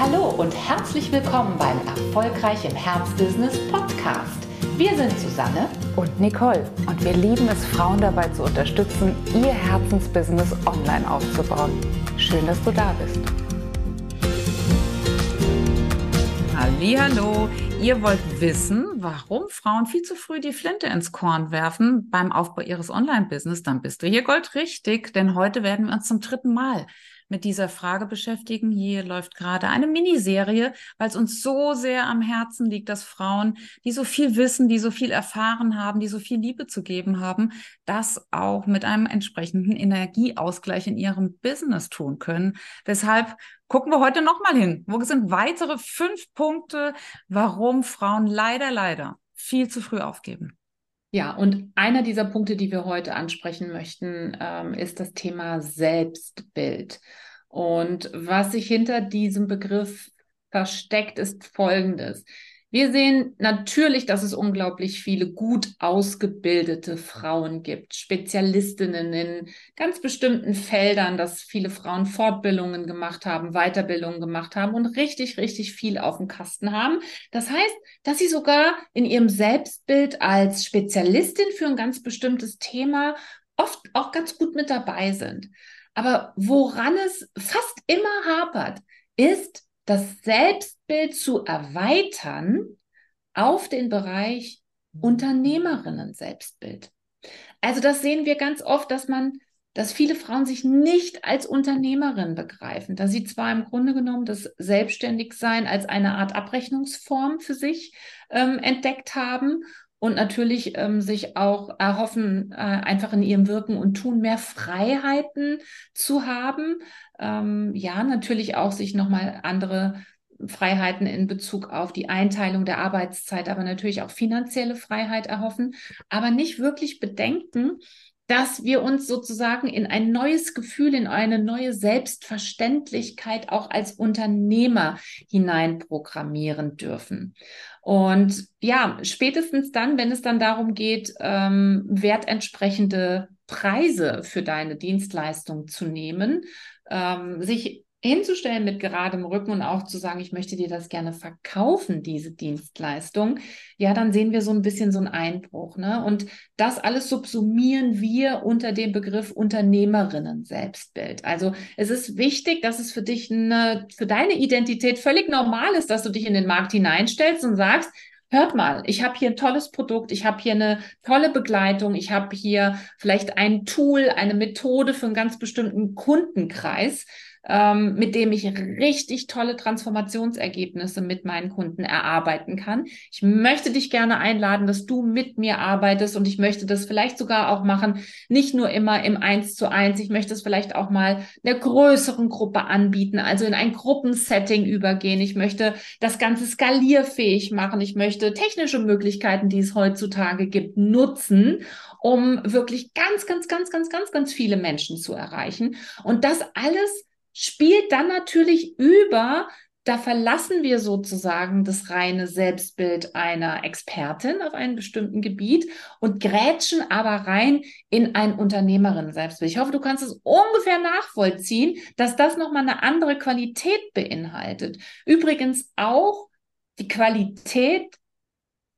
Hallo und herzlich willkommen beim Erfolgreich im Herzbusiness Podcast. Wir sind Susanne und Nicole und wir lieben es, Frauen dabei zu unterstützen, ihr Herzensbusiness online aufzubauen. Schön, dass du da bist. Hallo, ihr wollt wissen, warum Frauen viel zu früh die Flinte ins Korn werfen beim Aufbau ihres Online-Business, dann bist du hier goldrichtig, denn heute werden wir uns zum dritten Mal mit dieser Frage beschäftigen. Hier läuft gerade eine Miniserie, weil es uns so sehr am Herzen liegt, dass Frauen, die so viel wissen, die so viel erfahren haben, die so viel Liebe zu geben haben, das auch mit einem entsprechenden Energieausgleich in ihrem Business tun können. Deshalb gucken wir heute nochmal hin. Wo sind weitere fünf Punkte, warum Frauen leider, leider viel zu früh aufgeben? Ja, und einer dieser Punkte, die wir heute ansprechen möchten, ähm, ist das Thema Selbstbild. Und was sich hinter diesem Begriff versteckt, ist Folgendes. Wir sehen natürlich, dass es unglaublich viele gut ausgebildete Frauen gibt, Spezialistinnen in ganz bestimmten Feldern, dass viele Frauen Fortbildungen gemacht haben, Weiterbildungen gemacht haben und richtig, richtig viel auf dem Kasten haben. Das heißt, dass sie sogar in ihrem Selbstbild als Spezialistin für ein ganz bestimmtes Thema oft auch ganz gut mit dabei sind. Aber woran es fast immer hapert, ist, das Selbstbild zu erweitern auf den Bereich Unternehmerinnen Selbstbild. Also das sehen wir ganz oft, dass man, dass viele Frauen sich nicht als Unternehmerin begreifen, dass sie zwar im Grunde genommen das Selbstständigsein als eine Art Abrechnungsform für sich ähm, entdeckt haben und natürlich ähm, sich auch erhoffen, äh, einfach in ihrem Wirken und Tun mehr Freiheiten zu haben. Ähm, ja, natürlich auch sich nochmal andere Freiheiten in Bezug auf die Einteilung der Arbeitszeit, aber natürlich auch finanzielle Freiheit erhoffen, aber nicht wirklich bedenken, dass wir uns sozusagen in ein neues Gefühl, in eine neue Selbstverständlichkeit auch als Unternehmer hineinprogrammieren dürfen. Und ja, spätestens dann, wenn es dann darum geht, ähm, wertentsprechende Preise für deine Dienstleistung zu nehmen, ähm, sich hinzustellen mit geradem Rücken und auch zu sagen, ich möchte dir das gerne verkaufen, diese Dienstleistung, ja, dann sehen wir so ein bisschen so einen Einbruch. Ne? Und das alles subsumieren wir unter dem Begriff Unternehmerinnen Selbstbild. Also es ist wichtig, dass es für dich eine, für deine Identität völlig normal ist, dass du dich in den Markt hineinstellst und sagst, hört mal, ich habe hier ein tolles Produkt, ich habe hier eine tolle Begleitung, ich habe hier vielleicht ein Tool, eine Methode für einen ganz bestimmten Kundenkreis ähm, mit dem ich richtig tolle Transformationsergebnisse mit meinen Kunden erarbeiten kann. Ich möchte dich gerne einladen, dass du mit mir arbeitest und ich möchte das vielleicht sogar auch machen, nicht nur immer im Eins zu eins. Ich möchte es vielleicht auch mal einer größeren Gruppe anbieten, also in ein Gruppensetting übergehen. Ich möchte das Ganze skalierfähig machen. Ich möchte technische Möglichkeiten, die es heutzutage gibt, nutzen um wirklich ganz, ganz, ganz, ganz, ganz, ganz viele Menschen zu erreichen. Und das alles spielt dann natürlich über, da verlassen wir sozusagen das reine Selbstbild einer Expertin auf einem bestimmten Gebiet und grätschen aber rein in ein Unternehmerin-Selbstbild. Ich hoffe, du kannst es ungefähr nachvollziehen, dass das nochmal eine andere Qualität beinhaltet. Übrigens auch die Qualität,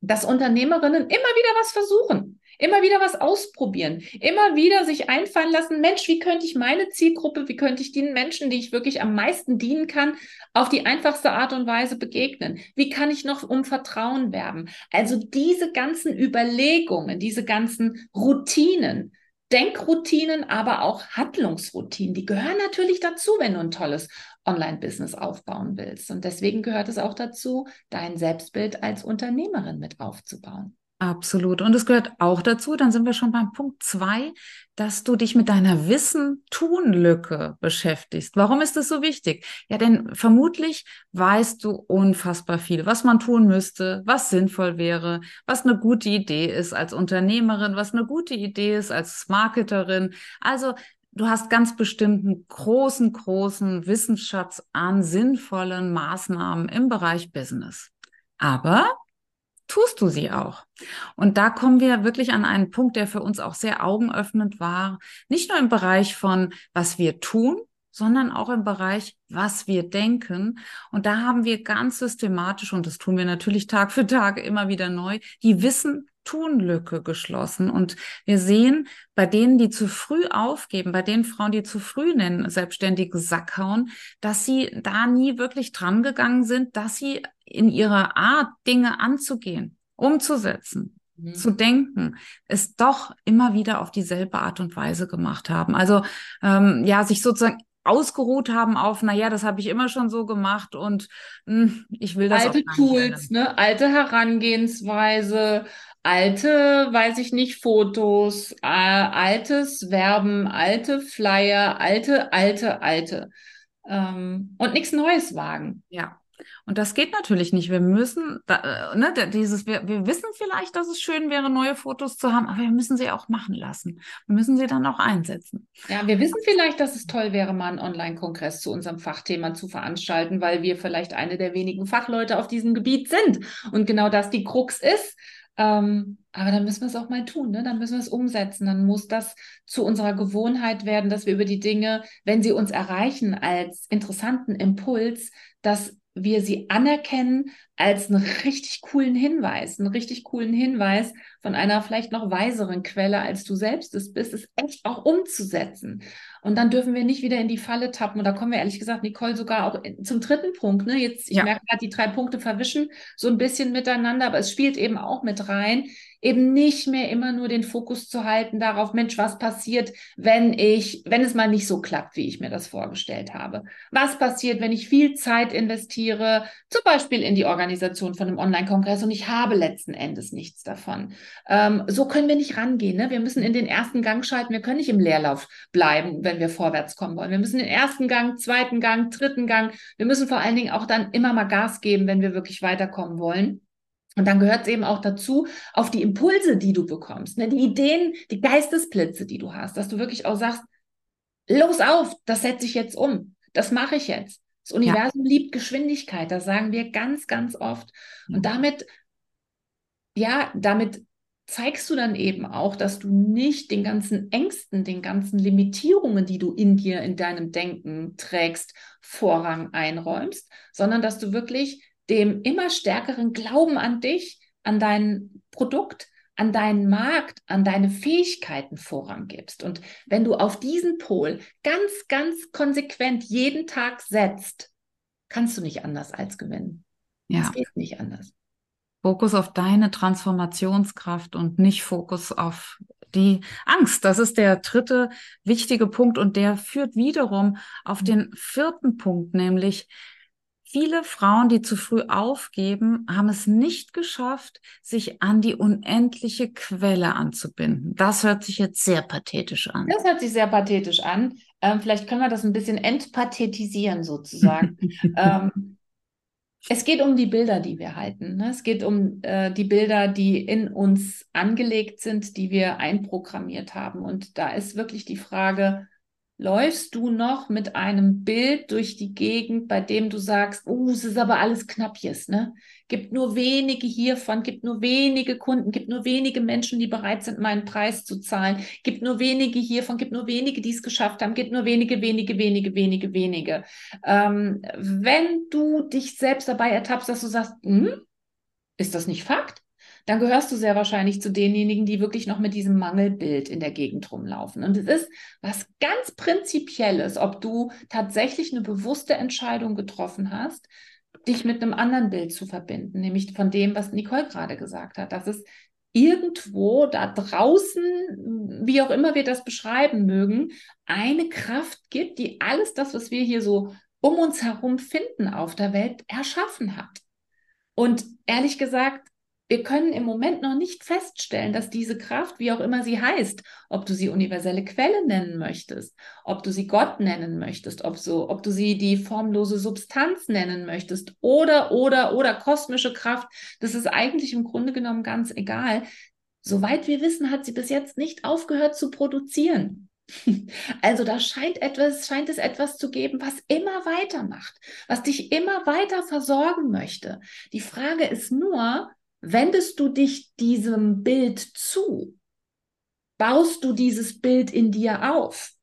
dass Unternehmerinnen immer wieder was versuchen. Immer wieder was ausprobieren. Immer wieder sich einfallen lassen, Mensch, wie könnte ich meine Zielgruppe, wie könnte ich den Menschen, die ich wirklich am meisten dienen kann, auf die einfachste Art und Weise begegnen? Wie kann ich noch um Vertrauen werben? Also diese ganzen Überlegungen, diese ganzen Routinen, Denkroutinen, aber auch Handlungsroutinen, die gehören natürlich dazu, wenn du ein tolles Online-Business aufbauen willst. Und deswegen gehört es auch dazu, dein Selbstbild als Unternehmerin mit aufzubauen. Absolut. Und es gehört auch dazu, dann sind wir schon beim Punkt zwei, dass du dich mit deiner Wissen-Tun-Lücke beschäftigst. Warum ist das so wichtig? Ja, denn vermutlich weißt du unfassbar viel, was man tun müsste, was sinnvoll wäre, was eine gute Idee ist als Unternehmerin, was eine gute Idee ist als Marketerin. Also du hast ganz bestimmten großen, großen Wissensschatz an sinnvollen Maßnahmen im Bereich Business. Aber tust du sie auch. Und da kommen wir wirklich an einen Punkt, der für uns auch sehr augenöffnend war. Nicht nur im Bereich von, was wir tun, sondern auch im Bereich, was wir denken. Und da haben wir ganz systematisch, und das tun wir natürlich Tag für Tag immer wieder neu, die Wissen Tun-Lücke geschlossen. Und wir sehen bei denen, die zu früh aufgeben, bei den Frauen, die zu früh nennen, selbstständige Sack hauen, dass sie da nie wirklich dran gegangen sind, dass sie in ihrer Art, Dinge anzugehen, umzusetzen, mhm. zu denken, es doch immer wieder auf dieselbe Art und Weise gemacht haben. Also ähm, ja, sich sozusagen ausgeruht haben auf, naja, das habe ich immer schon so gemacht und mh, hm, ich will das Alte Tools, ne? alte Herangehensweise, alte, weiß ich nicht, Fotos, äh, altes Werben, alte Flyer, alte, alte, alte. Ähm, und nichts Neues wagen. Ja. Und das geht natürlich nicht. Wir müssen, da, äh, ne, dieses, wir, wir wissen vielleicht, dass es schön wäre, neue Fotos zu haben, aber wir müssen sie auch machen lassen. Wir müssen sie dann auch einsetzen. Ja, wir wissen vielleicht, dass es toll wäre, mal einen Online-Kongress zu unserem Fachthema zu veranstalten, weil wir vielleicht eine der wenigen Fachleute auf diesem Gebiet sind. Und genau das die Krux ist. Ähm, aber dann müssen wir es auch mal tun, ne? dann müssen wir es umsetzen. Dann muss das zu unserer Gewohnheit werden, dass wir über die Dinge, wenn sie uns erreichen, als interessanten Impuls, dass wir sie anerkennen als einen richtig coolen Hinweis, einen richtig coolen Hinweis von einer vielleicht noch weiseren Quelle, als du selbst es bist, es echt auch umzusetzen. Und dann dürfen wir nicht wieder in die Falle tappen. Und da kommen wir ehrlich gesagt, Nicole, sogar auch zum dritten Punkt. Ne? Jetzt, ich ja. merke gerade, die drei Punkte verwischen so ein bisschen miteinander, aber es spielt eben auch mit rein, eben nicht mehr immer nur den Fokus zu halten darauf, Mensch, was passiert, wenn ich, wenn es mal nicht so klappt, wie ich mir das vorgestellt habe? Was passiert, wenn ich viel Zeit investiere, zum Beispiel in die Organisation von einem Online-Kongress und ich habe letzten Endes nichts davon? Ähm, so können wir nicht rangehen. Ne? Wir müssen in den ersten Gang schalten. Wir können nicht im Leerlauf bleiben, wenn wir vorwärts kommen wollen. Wir müssen den ersten Gang, zweiten Gang, dritten Gang. Wir müssen vor allen Dingen auch dann immer mal Gas geben, wenn wir wirklich weiterkommen wollen. Und dann gehört es eben auch dazu, auf die Impulse, die du bekommst, ne, die Ideen, die Geistesblitze, die du hast, dass du wirklich auch sagst, los auf, das setze ich jetzt um, das mache ich jetzt. Das Universum ja. liebt Geschwindigkeit, das sagen wir ganz, ganz oft. Und damit, ja, damit zeigst du dann eben auch, dass du nicht den ganzen Ängsten, den ganzen Limitierungen, die du in dir, in deinem Denken trägst, Vorrang einräumst, sondern dass du wirklich dem immer stärkeren Glauben an dich, an dein Produkt, an deinen Markt, an deine Fähigkeiten Vorrang gibst. Und wenn du auf diesen Pol ganz, ganz konsequent jeden Tag setzt, kannst du nicht anders als gewinnen. Ja. Es geht nicht anders. Fokus auf deine Transformationskraft und nicht Fokus auf die Angst. Das ist der dritte wichtige Punkt und der führt wiederum auf den vierten Punkt, nämlich Viele Frauen, die zu früh aufgeben, haben es nicht geschafft, sich an die unendliche Quelle anzubinden. Das hört sich jetzt sehr pathetisch an. Das hört sich sehr pathetisch an. Ähm, vielleicht können wir das ein bisschen entpathetisieren sozusagen. ähm, es geht um die Bilder, die wir halten. Ne? Es geht um äh, die Bilder, die in uns angelegt sind, die wir einprogrammiert haben. Und da ist wirklich die Frage, läufst du noch mit einem Bild durch die Gegend, bei dem du sagst, oh, es ist aber alles Knappjes, ne? Gibt nur wenige hiervon, gibt nur wenige Kunden, gibt nur wenige Menschen, die bereit sind, meinen Preis zu zahlen, gibt nur wenige hiervon, gibt nur wenige, die es geschafft haben, gibt nur wenige, wenige, wenige, wenige, wenige. Ähm, wenn du dich selbst dabei ertappst, dass du sagst, hm, ist das nicht Fakt? Dann gehörst du sehr wahrscheinlich zu denjenigen, die wirklich noch mit diesem Mangelbild in der Gegend rumlaufen. Und es ist was ganz Prinzipielles, ob du tatsächlich eine bewusste Entscheidung getroffen hast, dich mit einem anderen Bild zu verbinden, nämlich von dem, was Nicole gerade gesagt hat, dass es irgendwo da draußen, wie auch immer wir das beschreiben mögen, eine Kraft gibt, die alles das, was wir hier so um uns herum finden auf der Welt, erschaffen hat. Und ehrlich gesagt, wir können im Moment noch nicht feststellen, dass diese Kraft, wie auch immer sie heißt, ob du sie universelle Quelle nennen möchtest, ob du sie Gott nennen möchtest, ob, so, ob du sie die formlose Substanz nennen möchtest oder, oder, oder kosmische Kraft, das ist eigentlich im Grunde genommen ganz egal. Soweit wir wissen, hat sie bis jetzt nicht aufgehört zu produzieren. Also da scheint etwas, scheint es etwas zu geben, was immer weitermacht, was dich immer weiter versorgen möchte. Die Frage ist nur, wendest du dich diesem Bild zu? Baust du dieses Bild in dir auf?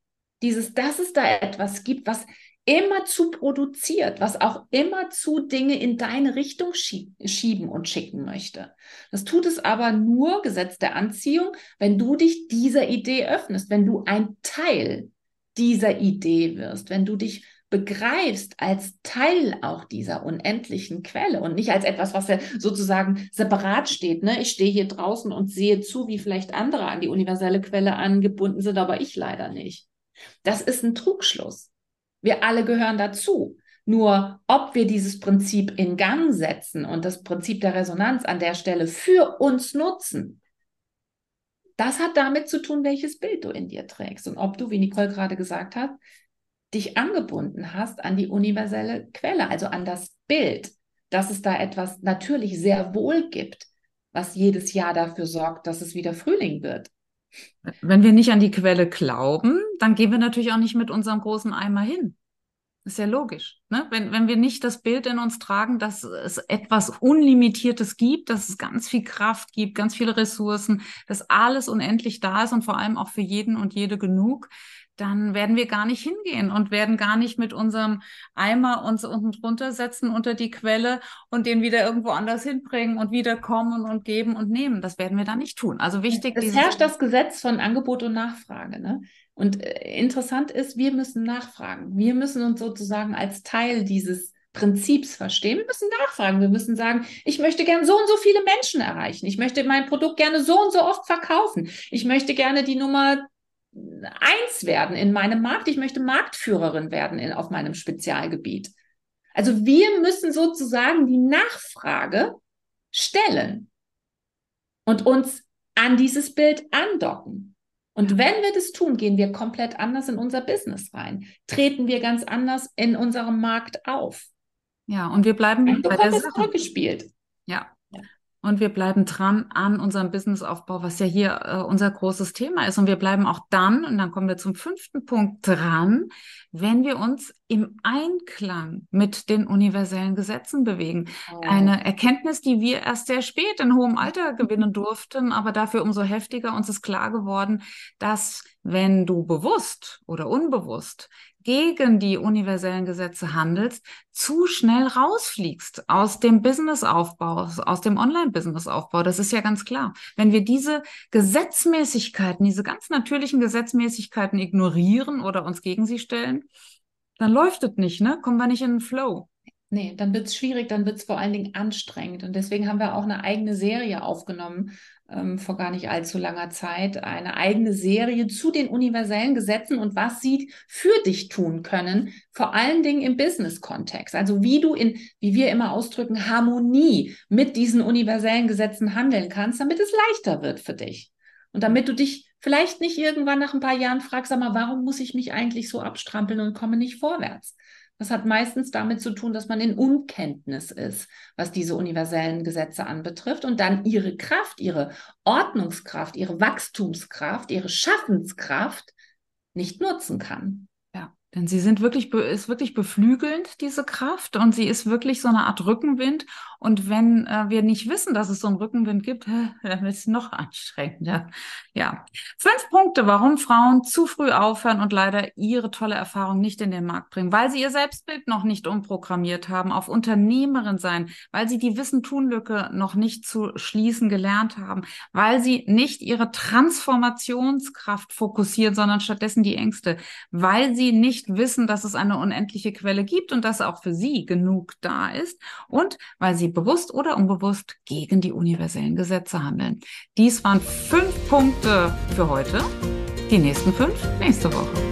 Dieses, dass es da etwas gibt, was immer zu produziert, was auch immer zu Dinge in deine Richtung schieben und schicken möchte. Das tut es aber nur, Gesetz der Anziehung, wenn du dich dieser Idee öffnest, wenn du ein Teil dieser Idee wirst, wenn du dich begreifst als Teil auch dieser unendlichen Quelle und nicht als etwas, was ja sozusagen separat steht. Ne? Ich stehe hier draußen und sehe zu, wie vielleicht andere an die universelle Quelle angebunden sind, aber ich leider nicht. Das ist ein Trugschluss. Wir alle gehören dazu. Nur ob wir dieses Prinzip in Gang setzen und das Prinzip der Resonanz an der Stelle für uns nutzen, das hat damit zu tun, welches Bild du in dir trägst und ob du, wie Nicole gerade gesagt hat, dich angebunden hast an die universelle Quelle, also an das Bild, dass es da etwas natürlich sehr wohl gibt, was jedes Jahr dafür sorgt, dass es wieder Frühling wird. Wenn wir nicht an die Quelle glauben, dann gehen wir natürlich auch nicht mit unserem großen Eimer hin. ist ja logisch. Ne? Wenn, wenn wir nicht das Bild in uns tragen, dass es etwas Unlimitiertes gibt, dass es ganz viel Kraft gibt, ganz viele Ressourcen, dass alles unendlich da ist und vor allem auch für jeden und jede genug, dann werden wir gar nicht hingehen und werden gar nicht mit unserem Eimer uns unten drunter setzen unter die Quelle und den wieder irgendwo anders hinbringen und wieder kommen und geben und nehmen. Das werden wir da nicht tun. Also wichtig. Es herrscht das Gesetz von Angebot und Nachfrage. Ne? Und äh, interessant ist, wir müssen nachfragen. Wir müssen uns sozusagen als Teil dieses Prinzips verstehen. Wir müssen nachfragen. Wir müssen sagen, ich möchte gerne so und so viele Menschen erreichen. Ich möchte mein Produkt gerne so und so oft verkaufen. Ich möchte gerne die Nummer eins werden in meinem Markt. Ich möchte Marktführerin werden in, auf meinem Spezialgebiet. Also wir müssen sozusagen die Nachfrage stellen und uns an dieses Bild andocken. Und wenn wir das tun, gehen wir komplett anders in unser Business rein, treten wir ganz anders in unserem Markt auf. Ja, und wir bleiben und bei der Sache. zurückgespielt. Ja, und wir bleiben dran an unserem Businessaufbau, was ja hier äh, unser großes Thema ist. Und wir bleiben auch dann, und dann kommen wir zum fünften Punkt dran, wenn wir uns im Einklang mit den universellen Gesetzen bewegen. Oh. Eine Erkenntnis, die wir erst sehr spät in hohem Alter gewinnen durften, aber dafür umso heftiger uns ist klar geworden, dass wenn du bewusst oder unbewusst gegen die universellen Gesetze handelst, zu schnell rausfliegst aus dem Businessaufbau, aus dem Online-Businessaufbau. Das ist ja ganz klar. Wenn wir diese Gesetzmäßigkeiten, diese ganz natürlichen Gesetzmäßigkeiten ignorieren oder uns gegen sie stellen, dann läuft es nicht, ne? Kommen wir nicht in den Flow. Nee, dann wird es schwierig, dann wird es vor allen Dingen anstrengend. Und deswegen haben wir auch eine eigene Serie aufgenommen, ähm, vor gar nicht allzu langer Zeit, eine eigene Serie zu den universellen Gesetzen und was sie für dich tun können, vor allen Dingen im Business-Kontext. Also wie du in, wie wir immer ausdrücken, Harmonie mit diesen universellen Gesetzen handeln kannst, damit es leichter wird für dich. Und damit du dich vielleicht nicht irgendwann nach ein paar Jahren fragst, sag mal, warum muss ich mich eigentlich so abstrampeln und komme nicht vorwärts? Das hat meistens damit zu tun, dass man in Unkenntnis ist, was diese universellen Gesetze anbetrifft und dann ihre Kraft, ihre Ordnungskraft, ihre Wachstumskraft, ihre Schaffenskraft nicht nutzen kann. Denn sie sind wirklich, ist wirklich beflügelnd, diese Kraft, und sie ist wirklich so eine Art Rückenwind. Und wenn äh, wir nicht wissen, dass es so einen Rückenwind gibt, dann wird es noch anstrengender. Ja. Fünf Punkte, warum Frauen zu früh aufhören und leider ihre tolle Erfahrung nicht in den Markt bringen, weil sie ihr Selbstbild noch nicht umprogrammiert haben, auf Unternehmerin sein, weil sie die Wissen-Tun-Lücke noch nicht zu schließen gelernt haben, weil sie nicht ihre Transformationskraft fokussieren, sondern stattdessen die Ängste, weil sie nicht wissen, dass es eine unendliche Quelle gibt und dass auch für sie genug da ist. Und weil sie bewusst oder unbewusst gegen die universellen Gesetze handeln. Dies waren fünf Punkte für heute. Die nächsten fünf nächste Woche.